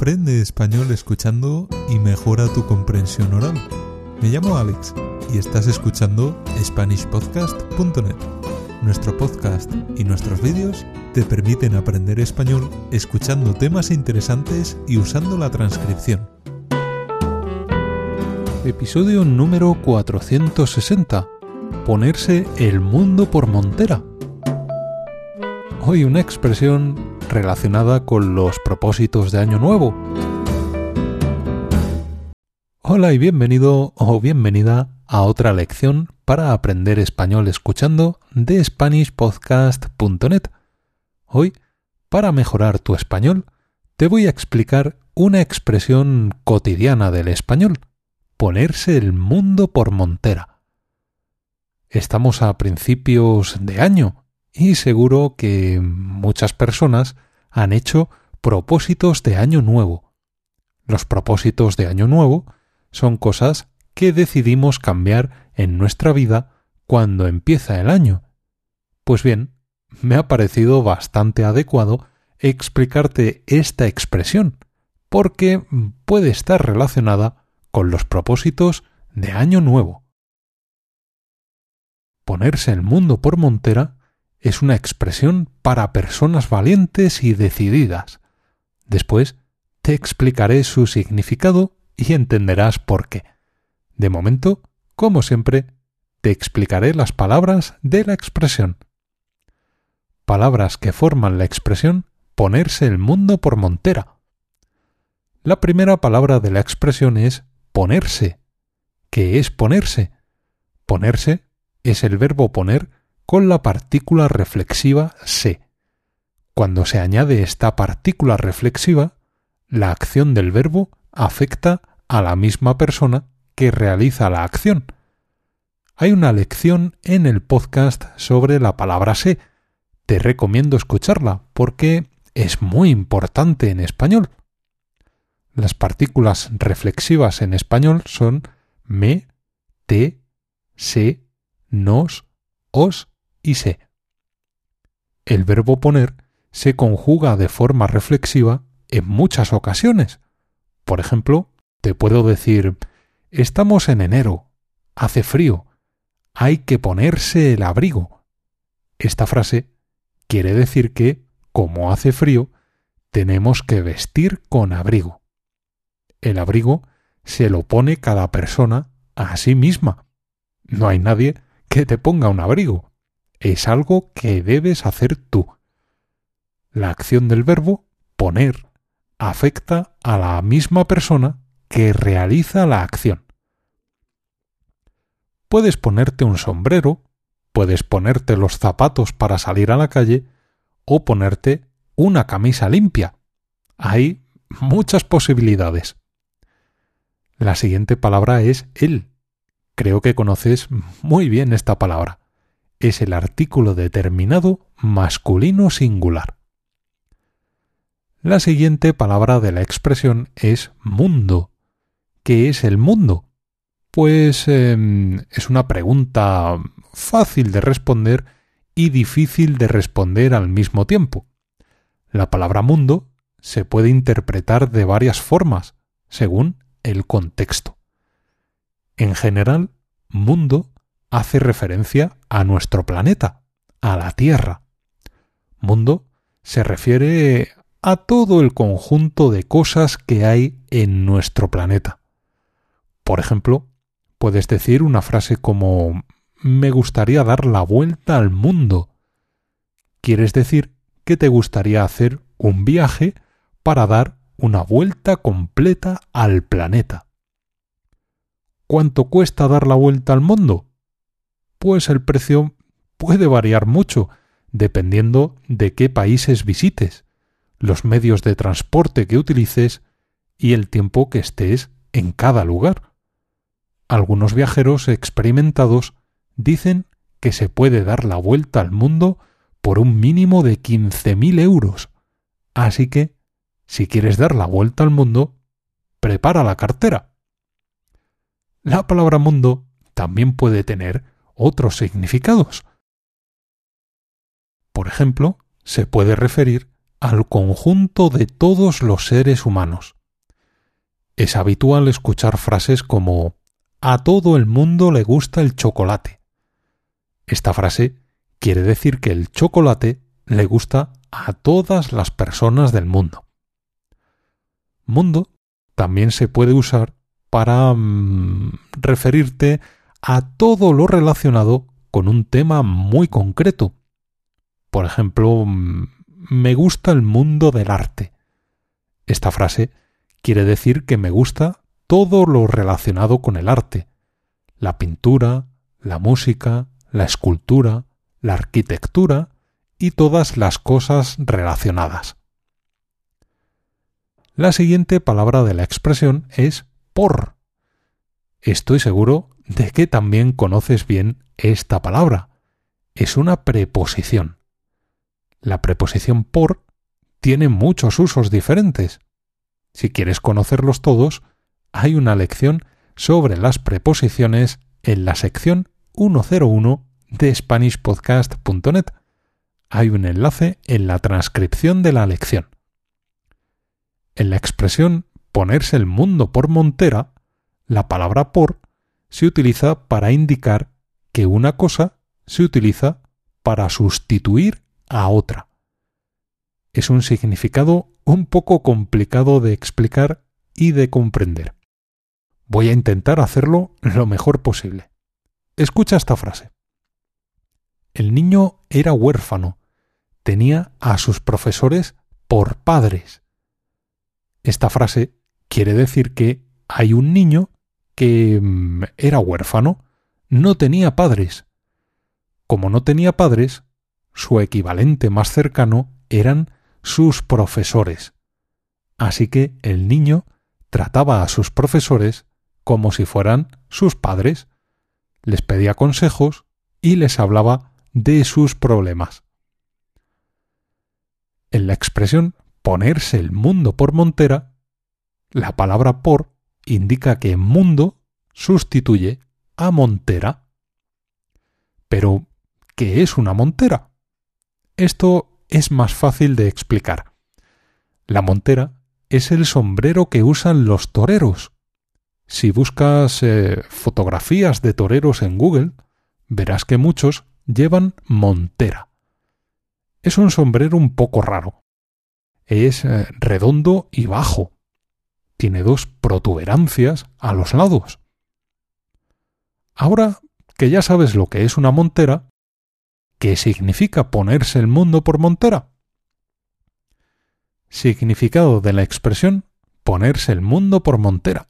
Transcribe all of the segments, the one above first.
Aprende español escuchando y mejora tu comprensión oral. Me llamo Alex y estás escuchando SpanishPodcast.net. Nuestro podcast y nuestros vídeos te permiten aprender español escuchando temas interesantes y usando la transcripción. Episodio número 460. Ponerse el mundo por montera. Hoy una expresión relacionada con los propósitos de Año Nuevo. Hola y bienvenido o bienvenida a otra lección para aprender español escuchando de SpanishPodcast.net. Hoy, para mejorar tu español, te voy a explicar una expresión cotidiana del español, ponerse el mundo por montera. Estamos a principios de año y seguro que muchas personas han hecho propósitos de año nuevo. Los propósitos de año nuevo son cosas que decidimos cambiar en nuestra vida cuando empieza el año. Pues bien, me ha parecido bastante adecuado explicarte esta expresión, porque puede estar relacionada con los propósitos de año nuevo. Ponerse el mundo por montera es una expresión para personas valientes y decididas. Después te explicaré su significado y entenderás por qué. De momento, como siempre, te explicaré las palabras de la expresión. Palabras que forman la expresión ponerse el mundo por montera. La primera palabra de la expresión es ponerse. ¿Qué es ponerse? Ponerse es el verbo poner con la partícula reflexiva se. Cuando se añade esta partícula reflexiva, la acción del verbo afecta a la misma persona que realiza la acción. Hay una lección en el podcast sobre la palabra se. Te recomiendo escucharla porque es muy importante en español. Las partículas reflexivas en español son me, te, se, nos, os y se. El verbo poner se conjuga de forma reflexiva en muchas ocasiones. Por ejemplo, te puedo decir estamos en enero, hace frío, hay que ponerse el abrigo. Esta frase quiere decir que, como hace frío, tenemos que vestir con abrigo. El abrigo se lo pone cada persona a sí misma. No hay nadie que te ponga un abrigo es algo que debes hacer tú. La acción del verbo poner afecta a la misma persona que realiza la acción. Puedes ponerte un sombrero, puedes ponerte los zapatos para salir a la calle o ponerte una camisa limpia. Hay muchas posibilidades. La siguiente palabra es el. Creo que conoces muy bien esta palabra es el artículo determinado masculino singular. La siguiente palabra de la expresión es mundo. ¿Qué es el mundo? Pues em, es una pregunta fácil de responder y difícil de responder al mismo tiempo. La palabra mundo se puede interpretar de varias formas, según el contexto. En general, mundo hace referencia a nuestro planeta, a la Tierra. Mundo se refiere a todo el conjunto de cosas que hay en nuestro planeta. Por ejemplo, puedes decir una frase como me gustaría dar la vuelta al mundo. Quieres decir que te gustaría hacer un viaje para dar una vuelta completa al planeta. ¿Cuánto cuesta dar la vuelta al mundo? Pues el precio puede variar mucho dependiendo de qué países visites, los medios de transporte que utilices y el tiempo que estés en cada lugar. Algunos viajeros experimentados dicen que se puede dar la vuelta al mundo por un mínimo de 15.000 euros. Así que, si quieres dar la vuelta al mundo, prepara la cartera. La palabra mundo también puede tener otros significados. Por ejemplo, se puede referir al conjunto de todos los seres humanos. Es habitual escuchar frases como a todo el mundo le gusta el chocolate. Esta frase quiere decir que el chocolate le gusta a todas las personas del mundo. Mundo también se puede usar para mm, referirte a todo lo relacionado con un tema muy concreto. Por ejemplo, mm, me gusta el mundo del arte. Esta frase quiere decir que me gusta todo lo relacionado con el arte. La pintura, la música, la escultura, la arquitectura y todas las cosas relacionadas. La siguiente palabra de la expresión es por. Estoy seguro de que también conoces bien esta palabra. Es una preposición. La preposición por tiene muchos usos diferentes. Si quieres conocerlos todos, hay una lección sobre las preposiciones en la sección 101 de SpanishPodcast.net. Hay un enlace en la transcripción de la lección. En la expresión ponerse el mundo por montera, la palabra por se utiliza para indicar que una cosa se utiliza para sustituir a otra. Es un significado un poco complicado de explicar y de comprender. Voy a intentar hacerlo lo mejor posible. Escucha esta frase. El niño era huérfano, tenía a sus profesores por padres. Esta frase quiere decir que hay un niño que mm, era huérfano, no tenía padres. Como no tenía padres, su equivalente más cercano eran sus profesores. Así que el niño trataba a sus profesores como si fueran sus padres, les pedía consejos y les hablaba de sus problemas. En la expresión ponerse el mundo por montera, la palabra por indica que mundo sustituye a montera. Pero, ¿qué es una montera? Esto es más fácil de explicar. La montera es el sombrero que usan los toreros. Si buscas eh, fotografías de toreros en Google, verás que muchos llevan montera. Es un sombrero un poco raro. Es eh, redondo y bajo. Tiene dos protuberancias a los lados. Ahora que ya sabes lo que es una montera, ¿qué significa ponerse el mundo por montera? Significado de la expresión ponerse el mundo por montera.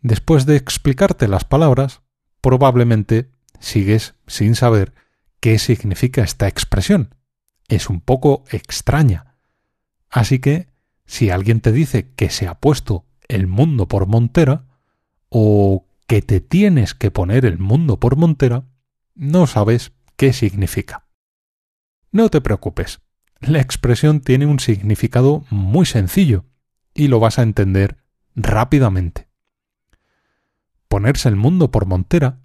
Después de explicarte las palabras, probablemente sigues sin saber qué significa esta expresión. Es un poco extraña. Así que, si alguien te dice que se ha puesto el mundo por montera, o que te tienes que poner el mundo por montera, no sabes qué significa. No te preocupes, la expresión tiene un significado muy sencillo y lo vas a entender rápidamente. Ponerse el mundo por montera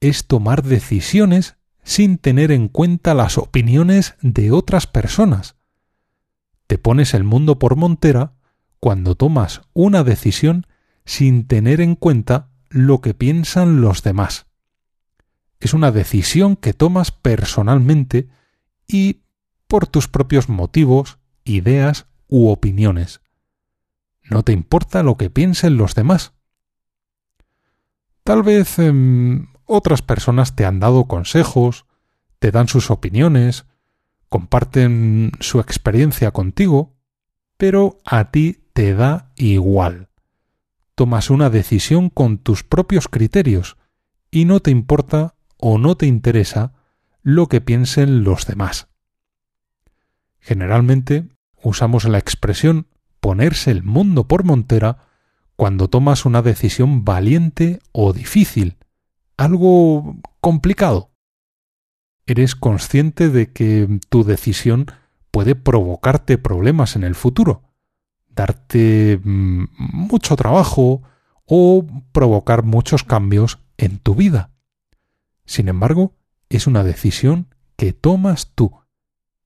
es tomar decisiones sin tener en cuenta las opiniones de otras personas. Te pones el mundo por montera cuando tomas una decisión sin tener en cuenta lo que piensan los demás. Es una decisión que tomas personalmente y por tus propios motivos, ideas u opiniones. No te importa lo que piensen los demás. Tal vez em, otras personas te han dado consejos, te dan sus opiniones, comparten su experiencia contigo, pero a ti te da igual. Tomas una decisión con tus propios criterios y no te importa o no te interesa lo que piensen los demás. Generalmente usamos la expresión ponerse el mundo por montera cuando tomas una decisión valiente o difícil, algo complicado. Eres consciente de que tu decisión puede provocarte problemas en el futuro, darte mm, mucho trabajo o provocar muchos cambios en tu vida. Sin embargo, es una decisión que tomas tú,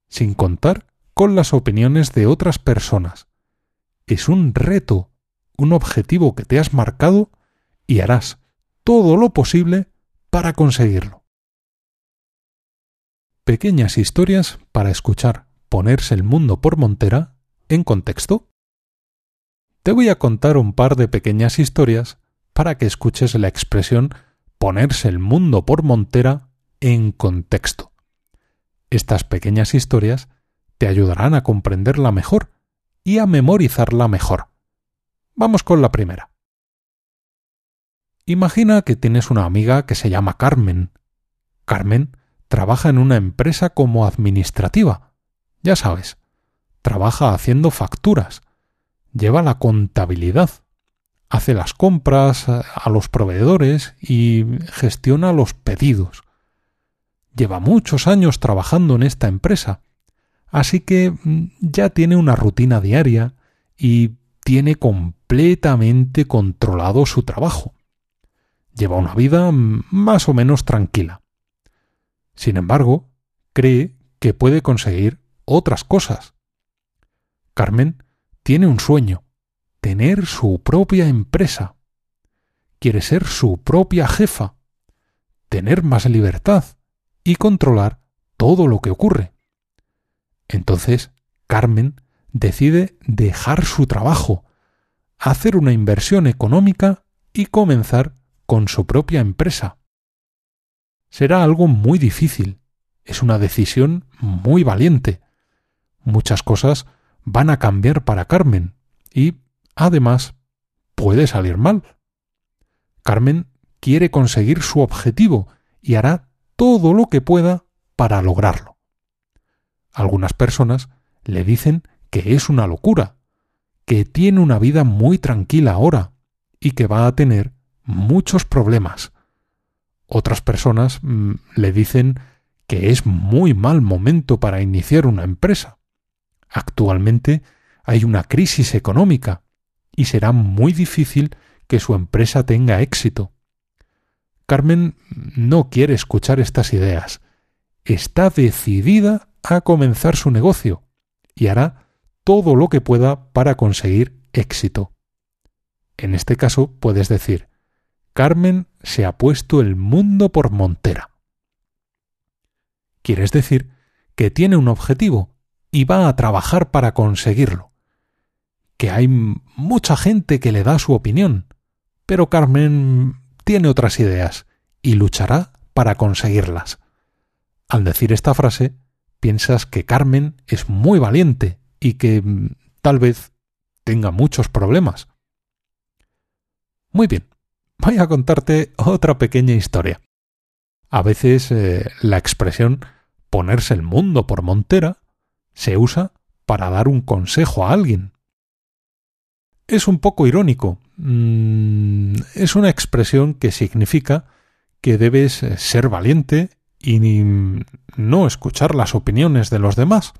sin contar con las opiniones de otras personas. Es un reto, un objetivo que te has marcado y harás todo lo posible para conseguirlo. Pequeñas historias para escuchar ponerse el mundo por montera en contexto. Te voy a contar un par de pequeñas historias para que escuches la expresión ponerse el mundo por montera en contexto. Estas pequeñas historias te ayudarán a comprenderla mejor y a memorizarla mejor. Vamos con la primera. Imagina que tienes una amiga que se llama Carmen. Carmen trabaja en una empresa como administrativa. Ya sabes, trabaja haciendo facturas, lleva la contabilidad, hace las compras a los proveedores y gestiona los pedidos. Lleva muchos años trabajando en esta empresa, así que mm, ya tiene una rutina diaria y tiene completamente controlado su trabajo. Lleva una vida más o menos tranquila. Sin embargo, cree que puede conseguir otras cosas. Carmen tiene un sueño, tener su propia empresa. Quiere ser su propia jefa, tener más libertad y controlar todo lo que ocurre. Entonces, Carmen decide dejar su trabajo, hacer una inversión económica y comenzar con su propia empresa. Será algo muy difícil, es una decisión muy valiente. Muchas cosas van a cambiar para Carmen y, además, puede salir mal. Carmen quiere conseguir su objetivo y hará todo lo que pueda para lograrlo. Algunas personas le dicen que es una locura, que tiene una vida muy tranquila ahora y que va a tener muchos problemas. Otras personas mm, le dicen que es muy mal momento para iniciar una empresa. Actualmente hay una crisis económica y será muy difícil que su empresa tenga éxito. Carmen no quiere escuchar estas ideas. Está decidida a comenzar su negocio y hará todo lo que pueda para conseguir éxito. En este caso puedes decir, Carmen se ha puesto el mundo por montera. Quieres decir que tiene un objetivo y va a trabajar para conseguirlo. Que hay mucha gente que le da su opinión, pero Carmen tiene otras ideas y luchará para conseguirlas. Al decir esta frase, piensas que Carmen es muy valiente y que mm, tal vez tenga muchos problemas. Muy bien, voy a contarte otra pequeña historia. A veces eh, la expresión ponerse el mundo por montera se usa para dar un consejo a alguien. Es un poco irónico. Mm, es una expresión que significa que debes eh, ser valiente y no escuchar las opiniones de los demás.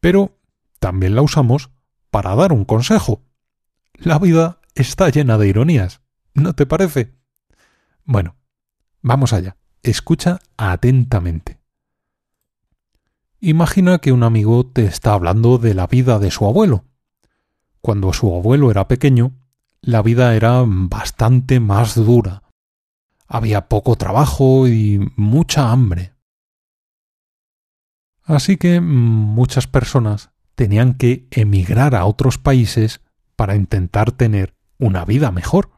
Pero también la usamos para dar un consejo. La vida está llena de ironías, ¿no te parece? Bueno, vamos allá. Escucha atentamente. Imagina que un amigo te está hablando de la vida de su abuelo. Cuando su abuelo era pequeño, la vida era bastante más dura. Había poco trabajo y mucha hambre. Así que muchas personas tenían que emigrar a otros países para intentar tener una vida mejor.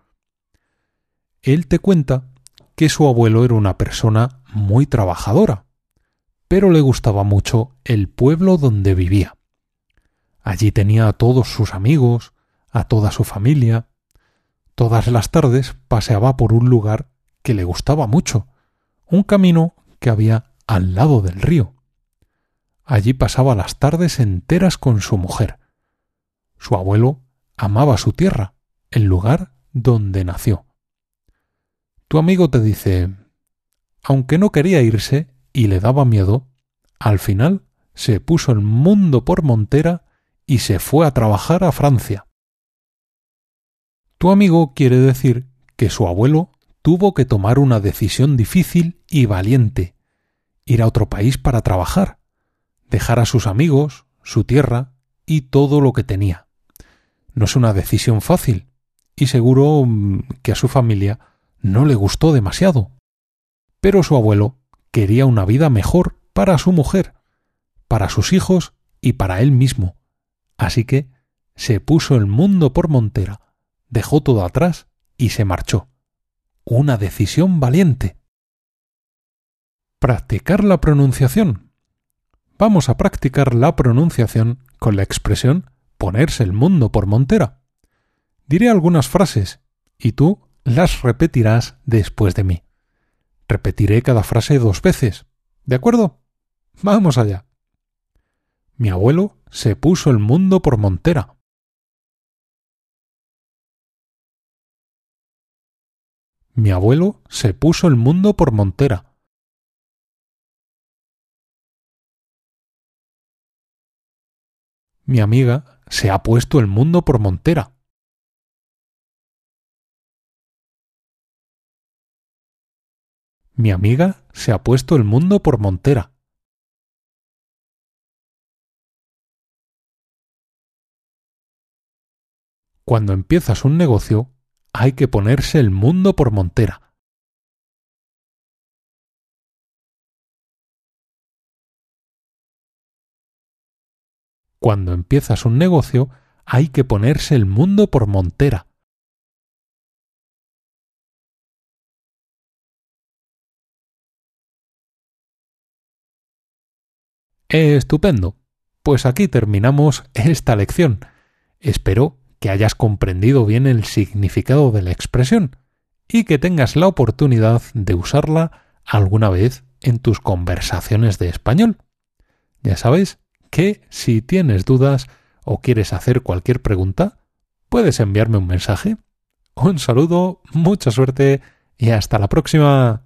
Él te cuenta que su abuelo era una persona muy trabajadora pero le gustaba mucho el pueblo donde vivía. Allí tenía a todos sus amigos, a toda su familia. Todas las tardes paseaba por un lugar que le gustaba mucho, un camino que había al lado del río. Allí pasaba las tardes enteras con su mujer. Su abuelo amaba su tierra, el lugar donde nació. Tu amigo te dice, aunque no quería irse, y le daba miedo, al final se puso el mundo por montera y se fue a trabajar a Francia. Tu amigo quiere decir que su abuelo tuvo que tomar una decisión difícil y valiente, ir a otro país para trabajar, dejar a sus amigos, su tierra y todo lo que tenía. No es una decisión fácil, y seguro mm, que a su familia no le gustó demasiado. Pero su abuelo quería una vida mejor para su mujer, para sus hijos y para él mismo. Así que se puso el mundo por montera, dejó todo atrás y se marchó. Una decisión valiente. Practicar la pronunciación. Vamos a practicar la pronunciación con la expresión ponerse el mundo por montera. Diré algunas frases y tú las repetirás después de mí. Repetiré cada frase dos veces. ¿De acuerdo? Vamos allá. Mi abuelo se puso el mundo por montera. Mi abuelo se puso el mundo por montera. Mi amiga se ha puesto el mundo por montera. Mi amiga se ha puesto el mundo por montera. Cuando empiezas un negocio, hay que ponerse el mundo por montera. Cuando empiezas un negocio, hay que ponerse el mundo por montera. Estupendo. Pues aquí terminamos esta lección. Espero que hayas comprendido bien el significado de la expresión y que tengas la oportunidad de usarla alguna vez en tus conversaciones de español. Ya sabes que si tienes dudas o quieres hacer cualquier pregunta, puedes enviarme un mensaje. Un saludo, mucha suerte y hasta la próxima.